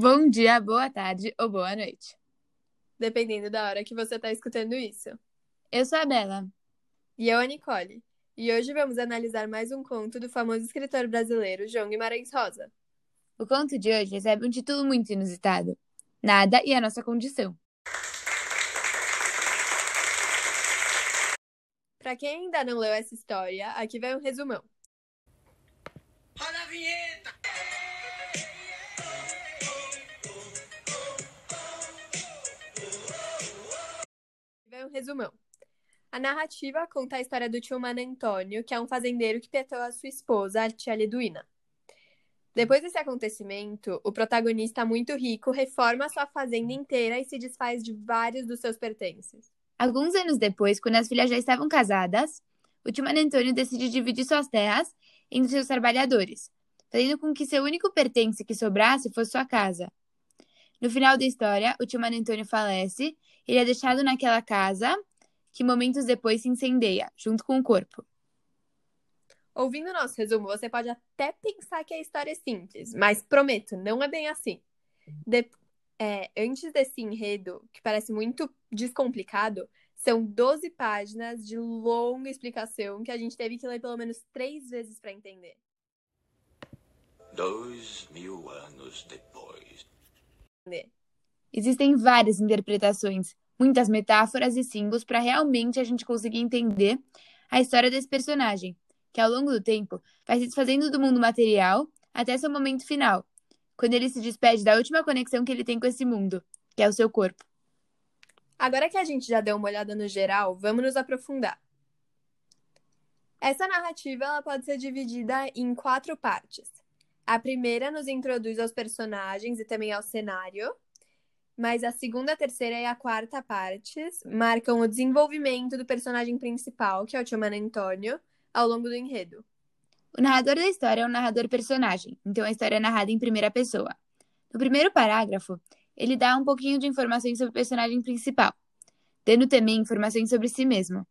Bom dia, boa tarde ou boa noite. Dependendo da hora que você está escutando isso. Eu sou a Bela. E eu a Nicole. E hoje vamos analisar mais um conto do famoso escritor brasileiro João Guimarães Rosa. O conto de hoje recebe um título muito inusitado: Nada e a Nossa Condição. Para quem ainda não leu essa história, aqui vai um resumão. Roda a vinheta! Um resumão. A narrativa conta a história do tio Mano Antônio, que é um fazendeiro que petou a sua esposa, a tia Liduína. Depois desse acontecimento, o protagonista muito rico reforma sua fazenda inteira e se desfaz de vários dos seus pertences. Alguns anos depois, quando as filhas já estavam casadas, o tio Mano Antônio decide dividir suas terras entre seus trabalhadores, fazendo com que seu único pertence que sobrasse fosse sua casa. No final da história, o tio Mano Antônio falece, ele é deixado naquela casa que momentos depois se incendeia, junto com o corpo. Ouvindo o nosso resumo, você pode até pensar que a história é simples, mas prometo, não é bem assim. De... É, antes desse enredo, que parece muito descomplicado, são 12 páginas de longa explicação que a gente teve que ler pelo menos três vezes para entender. Dois mil anos depois. Existem várias interpretações, muitas metáforas e símbolos para realmente a gente conseguir entender a história desse personagem, que ao longo do tempo vai se desfazendo do mundo material até seu momento final, quando ele se despede da última conexão que ele tem com esse mundo, que é o seu corpo. Agora que a gente já deu uma olhada no geral, vamos nos aprofundar. Essa narrativa ela pode ser dividida em quatro partes. A primeira nos introduz aos personagens e também ao cenário, mas a segunda, a terceira e a quarta partes marcam o desenvolvimento do personagem principal, que é o tio Mano Antônio, ao longo do enredo. O narrador da história é um narrador personagem, então a história é narrada em primeira pessoa. No primeiro parágrafo, ele dá um pouquinho de informações sobre o personagem principal, dando também informações sobre si mesmo.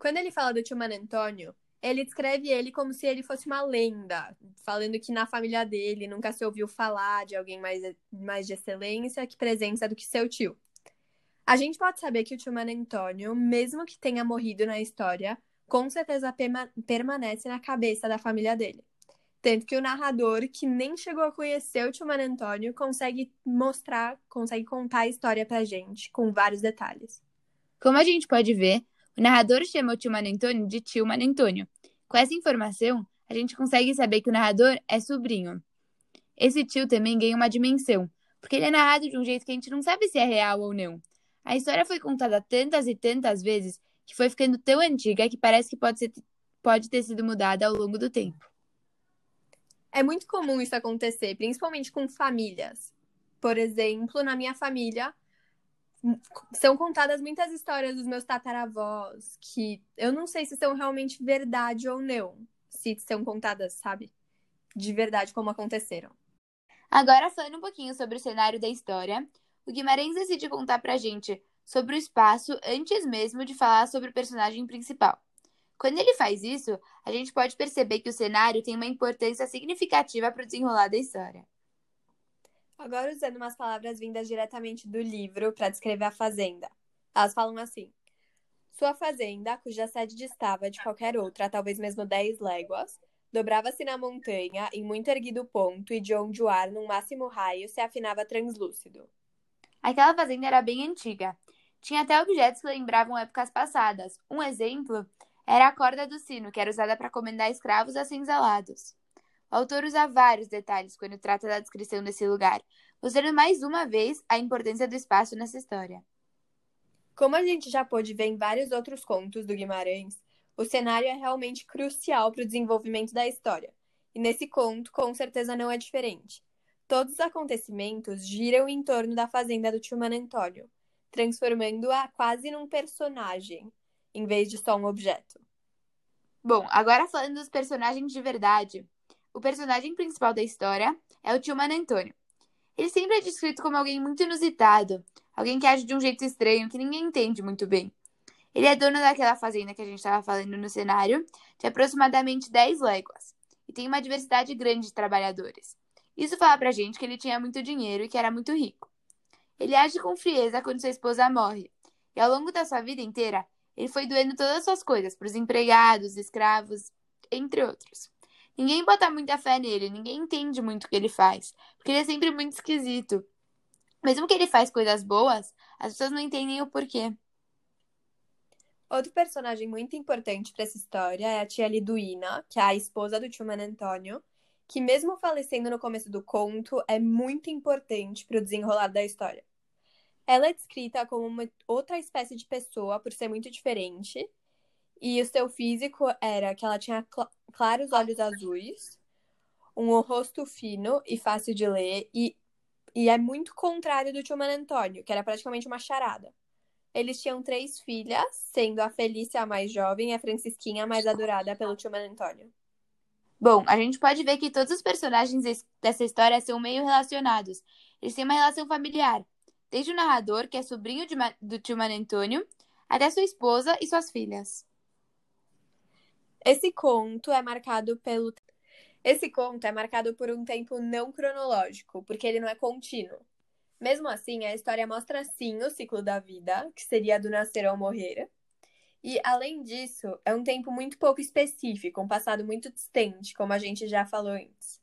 Quando ele fala do tio Mano Antônio, ele descreve ele como se ele fosse uma lenda, falando que na família dele nunca se ouviu falar de alguém mais, mais de excelência que presença do que seu tio. A gente pode saber que o tio Mano Antônio, mesmo que tenha morrido na história, com certeza permanece na cabeça da família dele. Tanto que o narrador, que nem chegou a conhecer o tio Mano Antônio, consegue mostrar, consegue contar a história pra gente, com vários detalhes. Como a gente pode ver, o narrador chama o tio Mano Antônio de tio Mano Antônio. Com essa informação, a gente consegue saber que o narrador é sobrinho. Esse tio também ganha uma dimensão, porque ele é narrado de um jeito que a gente não sabe se é real ou não. A história foi contada tantas e tantas vezes que foi ficando tão antiga que parece que pode, ser, pode ter sido mudada ao longo do tempo. É muito comum isso acontecer, principalmente com famílias. Por exemplo, na minha família, são contadas muitas histórias dos meus tataravós que eu não sei se são realmente verdade ou não. Se são contadas, sabe? De verdade como aconteceram. Agora, falando um pouquinho sobre o cenário da história, o Guimarães decide contar pra gente sobre o espaço antes mesmo de falar sobre o personagem principal. Quando ele faz isso, a gente pode perceber que o cenário tem uma importância significativa para o desenrolar da história. Agora usando umas palavras vindas diretamente do livro para descrever a fazenda. Elas falam assim: Sua fazenda, cuja sede distava de qualquer outra, talvez mesmo dez léguas, dobrava-se na montanha, em muito erguido ponto, e de onde o ar, num máximo raio, se afinava translúcido. Aquela fazenda era bem antiga. Tinha até objetos que lembravam épocas passadas. Um exemplo era a corda do sino, que era usada para comendar escravos acinzalados. O autor usa vários detalhes quando trata da descrição desse lugar, mostrando mais uma vez a importância do espaço nessa história. Como a gente já pôde ver em vários outros contos do Guimarães, o cenário é realmente crucial para o desenvolvimento da história. E nesse conto, com certeza não é diferente. Todos os acontecimentos giram em torno da fazenda do tio Mano Antônio, transformando-a quase num personagem, em vez de só um objeto. Bom, agora falando dos personagens de verdade, o personagem principal da história é o tio Mano Antônio. Ele sempre é descrito como alguém muito inusitado, alguém que age de um jeito estranho que ninguém entende muito bem. Ele é dono daquela fazenda que a gente estava falando no cenário, de aproximadamente 10 léguas, e tem uma diversidade grande de trabalhadores. Isso fala pra gente que ele tinha muito dinheiro e que era muito rico. Ele age com frieza quando sua esposa morre, e ao longo da sua vida inteira, ele foi doendo todas as suas coisas para os empregados, escravos, entre outros. Ninguém bota muita fé nele, ninguém entende muito o que ele faz, porque ele é sempre muito esquisito. Mesmo que ele faz coisas boas, as pessoas não entendem o porquê. Outro personagem muito importante para essa história é a tia Liduína, que é a esposa do tio Antônio, que mesmo falecendo no começo do conto, é muito importante para o desenrolar da história. Ela é descrita como uma outra espécie de pessoa por ser muito diferente, e o seu físico era que ela tinha cl claros olhos azuis, um rosto fino e fácil de ler, e, e é muito contrário do tio Antônio, que era praticamente uma charada. Eles tinham três filhas, sendo a Felícia a mais jovem e a Francisquinha a mais adorada pelo tio Antônio. Bom, a gente pode ver que todos os personagens dessa história são meio relacionados. Eles têm uma relação familiar, desde o narrador, que é sobrinho de, do tio Antônio, até sua esposa e suas filhas. Esse conto é marcado pelo esse conto é marcado por um tempo não cronológico, porque ele não é contínuo. Mesmo assim, a história mostra sim o ciclo da vida, que seria do nascer ao morrer. E, além disso, é um tempo muito pouco específico, um passado muito distante, como a gente já falou antes.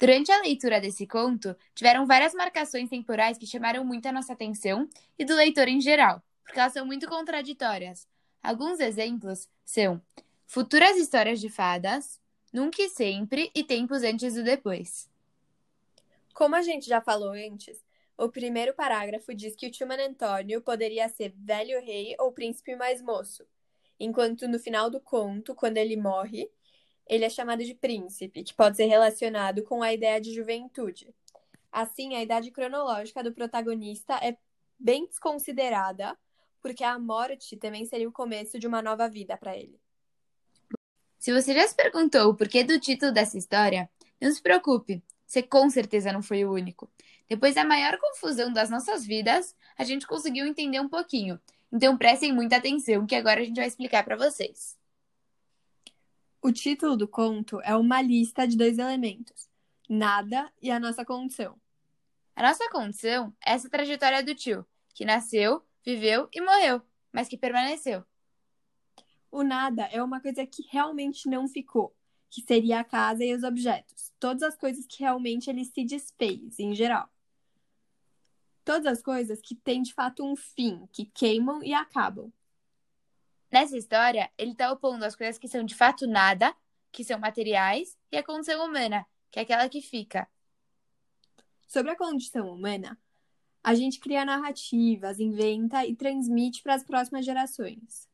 Durante a leitura desse conto, tiveram várias marcações temporais que chamaram muito a nossa atenção e do leitor em geral, porque elas são muito contraditórias. Alguns exemplos são futuras histórias de fadas, nunca e sempre e tempos antes e depois. Como a gente já falou antes, o primeiro parágrafo diz que o tio Antônio poderia ser velho rei ou príncipe mais moço, enquanto no final do conto, quando ele morre, ele é chamado de príncipe, que pode ser relacionado com a ideia de juventude. Assim, a idade cronológica do protagonista é bem desconsiderada, porque a morte também seria o começo de uma nova vida para ele. Se você já se perguntou o porquê do título dessa história, não se preocupe, você com certeza não foi o único. Depois da maior confusão das nossas vidas, a gente conseguiu entender um pouquinho. Então prestem muita atenção, que agora a gente vai explicar para vocês. O título do conto é uma lista de dois elementos: nada e a nossa condição. A nossa condição é essa trajetória do tio, que nasceu, viveu e morreu, mas que permaneceu. O nada é uma coisa que realmente não ficou, que seria a casa e os objetos, todas as coisas que realmente ele se desfez, em geral. Todas as coisas que têm de fato um fim, que queimam e acabam. Nessa história, ele está opondo as coisas que são de fato nada, que são materiais, e a condição humana, que é aquela que fica. Sobre a condição humana, a gente cria narrativas, inventa e transmite para as próximas gerações.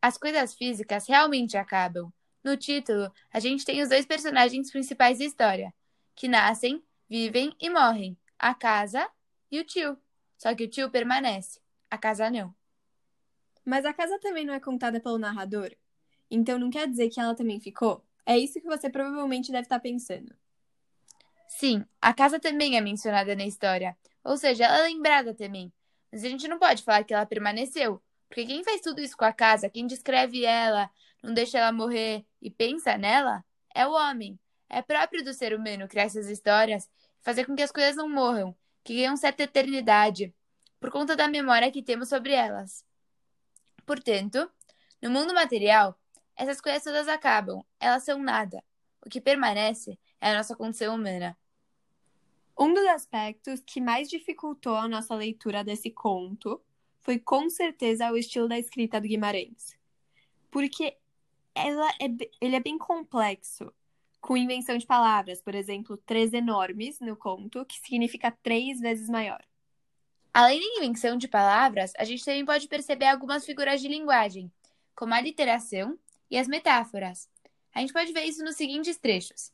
As coisas físicas realmente acabam. No título, a gente tem os dois personagens principais da história, que nascem, vivem e morrem: a casa e o tio. Só que o tio permanece, a casa não. Mas a casa também não é contada pelo narrador? Então não quer dizer que ela também ficou? É isso que você provavelmente deve estar pensando. Sim, a casa também é mencionada na história. Ou seja, ela é lembrada também. Mas a gente não pode falar que ela permaneceu. Porque quem faz tudo isso com a casa, quem descreve ela, não deixa ela morrer e pensa nela, é o homem. É próprio do ser humano criar essas histórias, fazer com que as coisas não morram, que ganham certa eternidade, por conta da memória que temos sobre elas. Portanto, no mundo material, essas coisas todas acabam, elas são nada. O que permanece é a nossa condição humana. Um dos aspectos que mais dificultou a nossa leitura desse conto foi com certeza o estilo da escrita do Guimarães. Porque ela é, ele é bem complexo com invenção de palavras, por exemplo, três enormes no conto, que significa três vezes maior. Além da invenção de palavras, a gente também pode perceber algumas figuras de linguagem, como a literação e as metáforas. A gente pode ver isso nos seguintes trechos: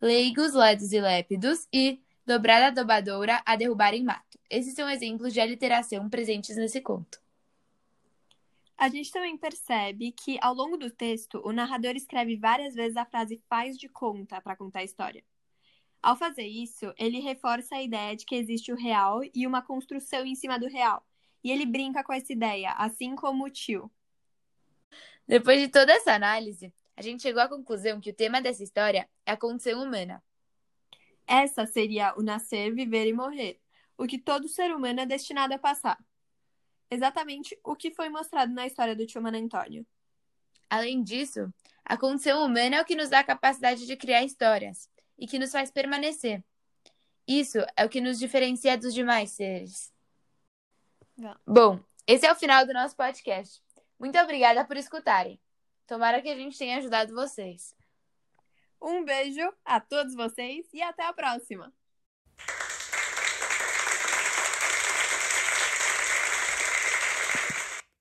leigos, ledos e lépidos e dobrada dobadora a derrubar em mato. Esses são exemplos de aliteração presentes nesse conto. A gente também percebe que, ao longo do texto, o narrador escreve várias vezes a frase faz de conta para contar a história. Ao fazer isso, ele reforça a ideia de que existe o real e uma construção em cima do real. E ele brinca com essa ideia, assim como o tio. Depois de toda essa análise, a gente chegou à conclusão que o tema dessa história é a condição humana. Essa seria o nascer, viver e morrer, o que todo ser humano é destinado a passar. Exatamente o que foi mostrado na história do tio Mano Antônio. Além disso, a condição humana é o que nos dá a capacidade de criar histórias e que nos faz permanecer. Isso é o que nos diferencia dos demais seres. Bom, esse é o final do nosso podcast. Muito obrigada por escutarem. Tomara que a gente tenha ajudado vocês. Um beijo a todos vocês e até a próxima!